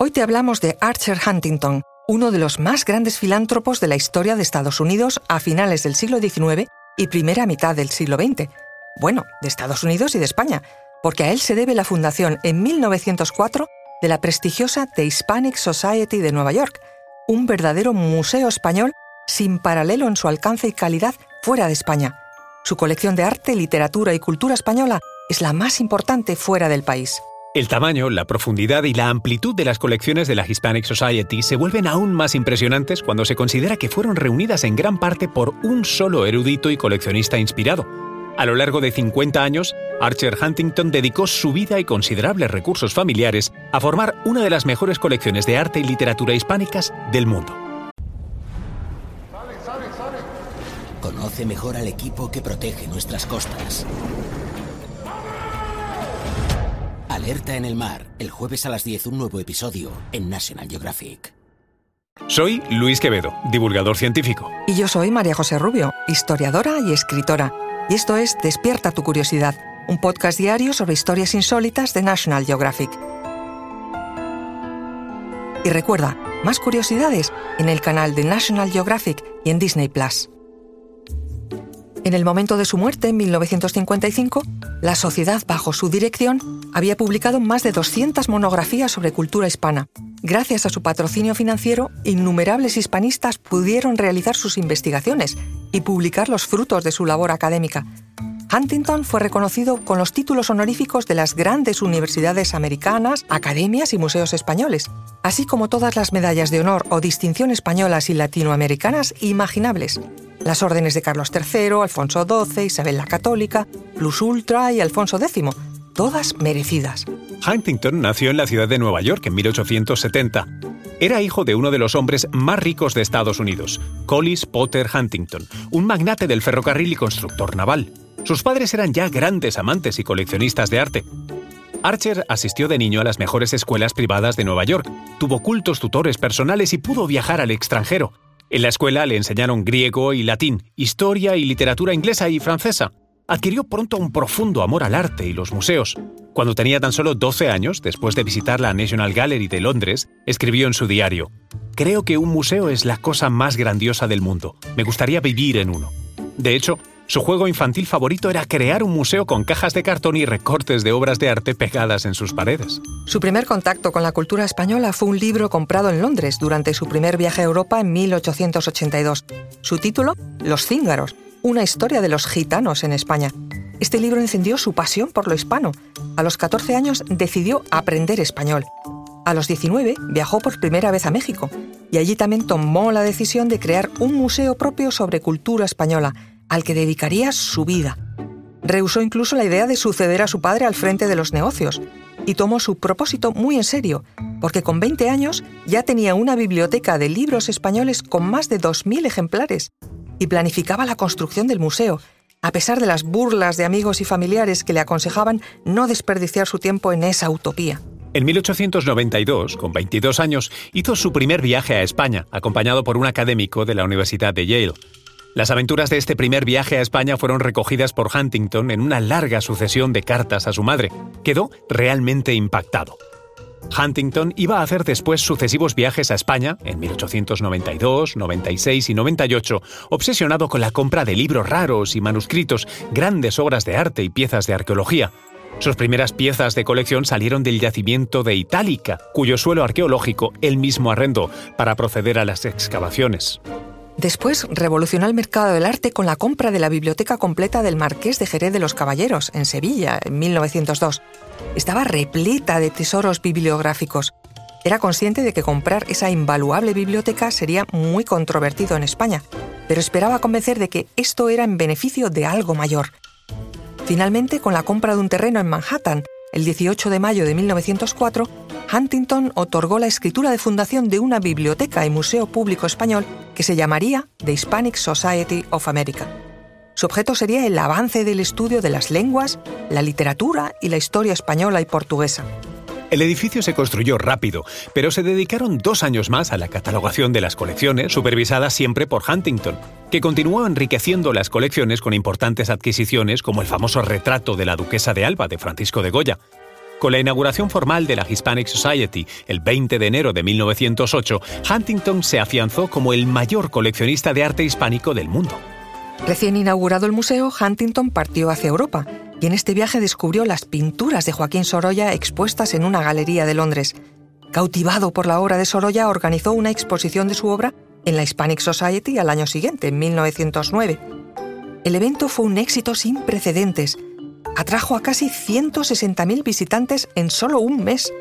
Hoy te hablamos de Archer Huntington, uno de los más grandes filántropos de la historia de Estados Unidos a finales del siglo XIX y primera mitad del siglo XX. Bueno, de Estados Unidos y de España, porque a él se debe la fundación en 1904 de la prestigiosa The Hispanic Society de Nueva York, un verdadero museo español sin paralelo en su alcance y calidad fuera de España. Su colección de arte, literatura y cultura española es la más importante fuera del país. El tamaño, la profundidad y la amplitud de las colecciones de la Hispanic Society se vuelven aún más impresionantes cuando se considera que fueron reunidas en gran parte por un solo erudito y coleccionista inspirado. A lo largo de 50 años, Archer Huntington dedicó su vida y considerables recursos familiares a formar una de las mejores colecciones de arte y literatura hispánicas del mundo. Conoce mejor al equipo que protege nuestras costas. Alerta en el mar, el jueves a las 10 un nuevo episodio en National Geographic. Soy Luis Quevedo, divulgador científico. Y yo soy María José Rubio, historiadora y escritora. Y esto es Despierta tu curiosidad, un podcast diario sobre historias insólitas de National Geographic. Y recuerda, más curiosidades en el canal de National Geographic y en Disney Plus. En el momento de su muerte, en 1955, la sociedad, bajo su dirección, había publicado más de 200 monografías sobre cultura hispana. Gracias a su patrocinio financiero, innumerables hispanistas pudieron realizar sus investigaciones y publicar los frutos de su labor académica. Huntington fue reconocido con los títulos honoríficos de las grandes universidades americanas, academias y museos españoles, así como todas las medallas de honor o distinción españolas y latinoamericanas imaginables las órdenes de Carlos III, Alfonso XII, Isabel la Católica, Plus Ultra y Alfonso X, todas merecidas. Huntington nació en la ciudad de Nueva York en 1870. Era hijo de uno de los hombres más ricos de Estados Unidos, Collis Potter Huntington, un magnate del ferrocarril y constructor naval. Sus padres eran ya grandes amantes y coleccionistas de arte. Archer asistió de niño a las mejores escuelas privadas de Nueva York, tuvo cultos tutores personales y pudo viajar al extranjero. En la escuela le enseñaron griego y latín, historia y literatura inglesa y francesa. Adquirió pronto un profundo amor al arte y los museos. Cuando tenía tan solo 12 años, después de visitar la National Gallery de Londres, escribió en su diario, Creo que un museo es la cosa más grandiosa del mundo. Me gustaría vivir en uno. De hecho, su juego infantil favorito era crear un museo con cajas de cartón y recortes de obras de arte pegadas en sus paredes. Su primer contacto con la cultura española fue un libro comprado en Londres durante su primer viaje a Europa en 1882. Su título, Los cíngaros, una historia de los gitanos en España. Este libro encendió su pasión por lo hispano. A los 14 años decidió aprender español. A los 19 viajó por primera vez a México y allí también tomó la decisión de crear un museo propio sobre cultura española al que dedicaría su vida. Rehusó incluso la idea de suceder a su padre al frente de los negocios y tomó su propósito muy en serio, porque con 20 años ya tenía una biblioteca de libros españoles con más de 2.000 ejemplares y planificaba la construcción del museo, a pesar de las burlas de amigos y familiares que le aconsejaban no desperdiciar su tiempo en esa utopía. En 1892, con 22 años, hizo su primer viaje a España, acompañado por un académico de la Universidad de Yale. Las aventuras de este primer viaje a España fueron recogidas por Huntington en una larga sucesión de cartas a su madre. Quedó realmente impactado. Huntington iba a hacer después sucesivos viajes a España, en 1892, 96 y 98, obsesionado con la compra de libros raros y manuscritos, grandes obras de arte y piezas de arqueología. Sus primeras piezas de colección salieron del yacimiento de Itálica, cuyo suelo arqueológico él mismo arrendó para proceder a las excavaciones. Después revolucionó el mercado del arte con la compra de la biblioteca completa del Marqués de Jerez de los Caballeros, en Sevilla, en 1902. Estaba repleta de tesoros bibliográficos. Era consciente de que comprar esa invaluable biblioteca sería muy controvertido en España, pero esperaba convencer de que esto era en beneficio de algo mayor. Finalmente, con la compra de un terreno en Manhattan, el 18 de mayo de 1904, Huntington otorgó la escritura de fundación de una biblioteca y museo público español que se llamaría The Hispanic Society of America. Su objeto sería el avance del estudio de las lenguas, la literatura y la historia española y portuguesa. El edificio se construyó rápido, pero se dedicaron dos años más a la catalogación de las colecciones, supervisada siempre por Huntington, que continuó enriqueciendo las colecciones con importantes adquisiciones como el famoso retrato de la duquesa de Alba de Francisco de Goya, Con la inauguración formal de la Hispanic Society el 20 de enero de 1908, Huntington se afianzó como el mayor coleccionista de arte hispánico del mundo. Recién inaugurado el museo, Huntington partió hacia Europa y en este viaje descubrió las pinturas de Joaquín Sorolla expuestas en una galería de Londres. Cautivado por la obra de Sorolla, organizó una exposición de su obra en la Hispanic Society al año siguiente, en 1909. El evento fue un éxito sin precedentes. Atrajo a casi 160.000 visitantes en solo un mes.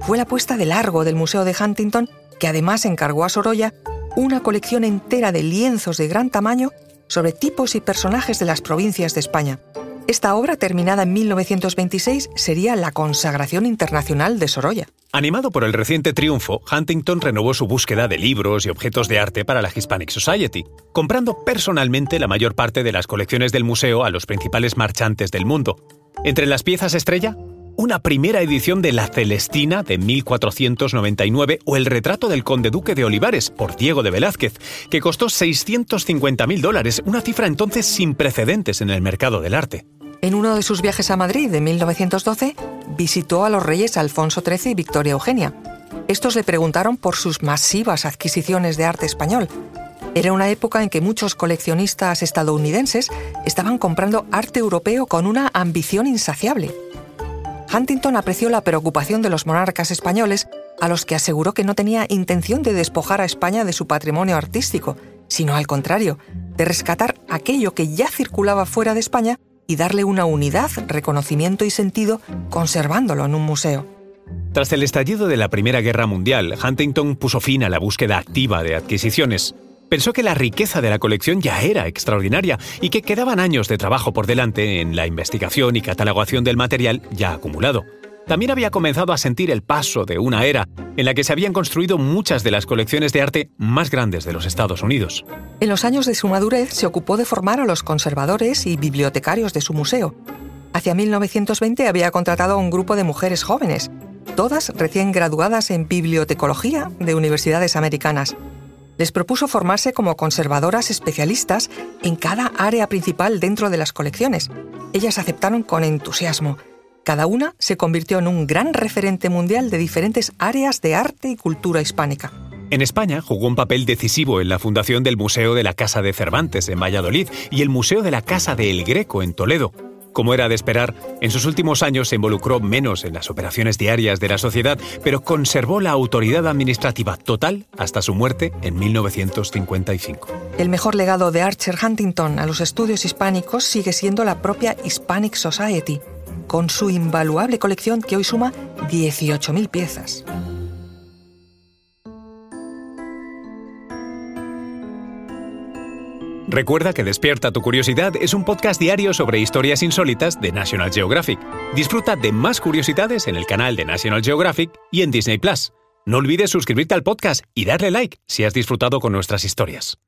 Fue la puesta de largo del Museo de Huntington, que además encargó a Sorolla una colección entera de lienzos de gran tamaño sobre tipos y personajes de las provincias de España. Esta obra, terminada en 1926, sería la consagración internacional de Sorolla. Animado por el reciente triunfo, Huntington renovó su búsqueda de libros y objetos de arte para la Hispanic Society, comprando personalmente la mayor parte de las colecciones del museo a los principales marchantes del mundo. Entre las piezas estrella, una primera edición de La Celestina de 1499 o El retrato del conde duque de Olivares por Diego de Velázquez, que costó 650.000 dólares, una cifra entonces sin precedentes en el mercado del arte. En uno de sus viajes a Madrid de 1912, visitó a los reyes Alfonso XIII y Victoria Eugenia. Estos le preguntaron por sus masivas adquisiciones de arte español. Era una época en que muchos coleccionistas estadounidenses estaban comprando arte europeo con una ambición insaciable. Huntington apreció la preocupación de los monarcas españoles, a los que aseguró que no tenía intención de despojar a España de su patrimonio artístico, sino al contrario, de rescatar aquello que ya circulaba fuera de España y darle una unidad, reconocimiento y sentido conservándolo en un museo. Tras el estallido de la Primera Guerra Mundial, Huntington puso fin a la búsqueda activa de adquisiciones. Pensó que la riqueza de la colección ya era extraordinaria y que quedaban años de trabajo por delante en la investigación y catalogación del material ya acumulado. También había comenzado a sentir el paso de una era en la que se habían construido muchas de las colecciones de arte más grandes de los Estados Unidos. En los años de su madurez se ocupó de formar a los conservadores y bibliotecarios de su museo. Hacia 1920 había contratado a un grupo de mujeres jóvenes, todas recién graduadas en bibliotecología de universidades americanas. Les propuso formarse como conservadoras especialistas en cada área principal dentro de las colecciones. Ellas aceptaron con entusiasmo cada una se convirtió en un gran referente mundial de diferentes áreas de arte y cultura hispánica. En España jugó un papel decisivo en la fundación del Museo de la Casa de Cervantes en Valladolid y el Museo de la Casa de El Greco en Toledo. Como era de esperar, en sus últimos años se involucró menos en las operaciones diarias de la sociedad, pero conservó la autoridad administrativa total hasta su muerte en 1955. El mejor legado de Archer Huntington a los estudios hispánicos sigue siendo la propia Hispanic Society, con su invaluable colección que hoy suma 18.000 piezas. Recuerda que Despierta tu Curiosidad es un podcast diario sobre historias insólitas de National Geographic. Disfruta de más curiosidades en el canal de National Geographic y en Disney Plus. No olvides suscribirte al podcast y darle like si has disfrutado con nuestras historias.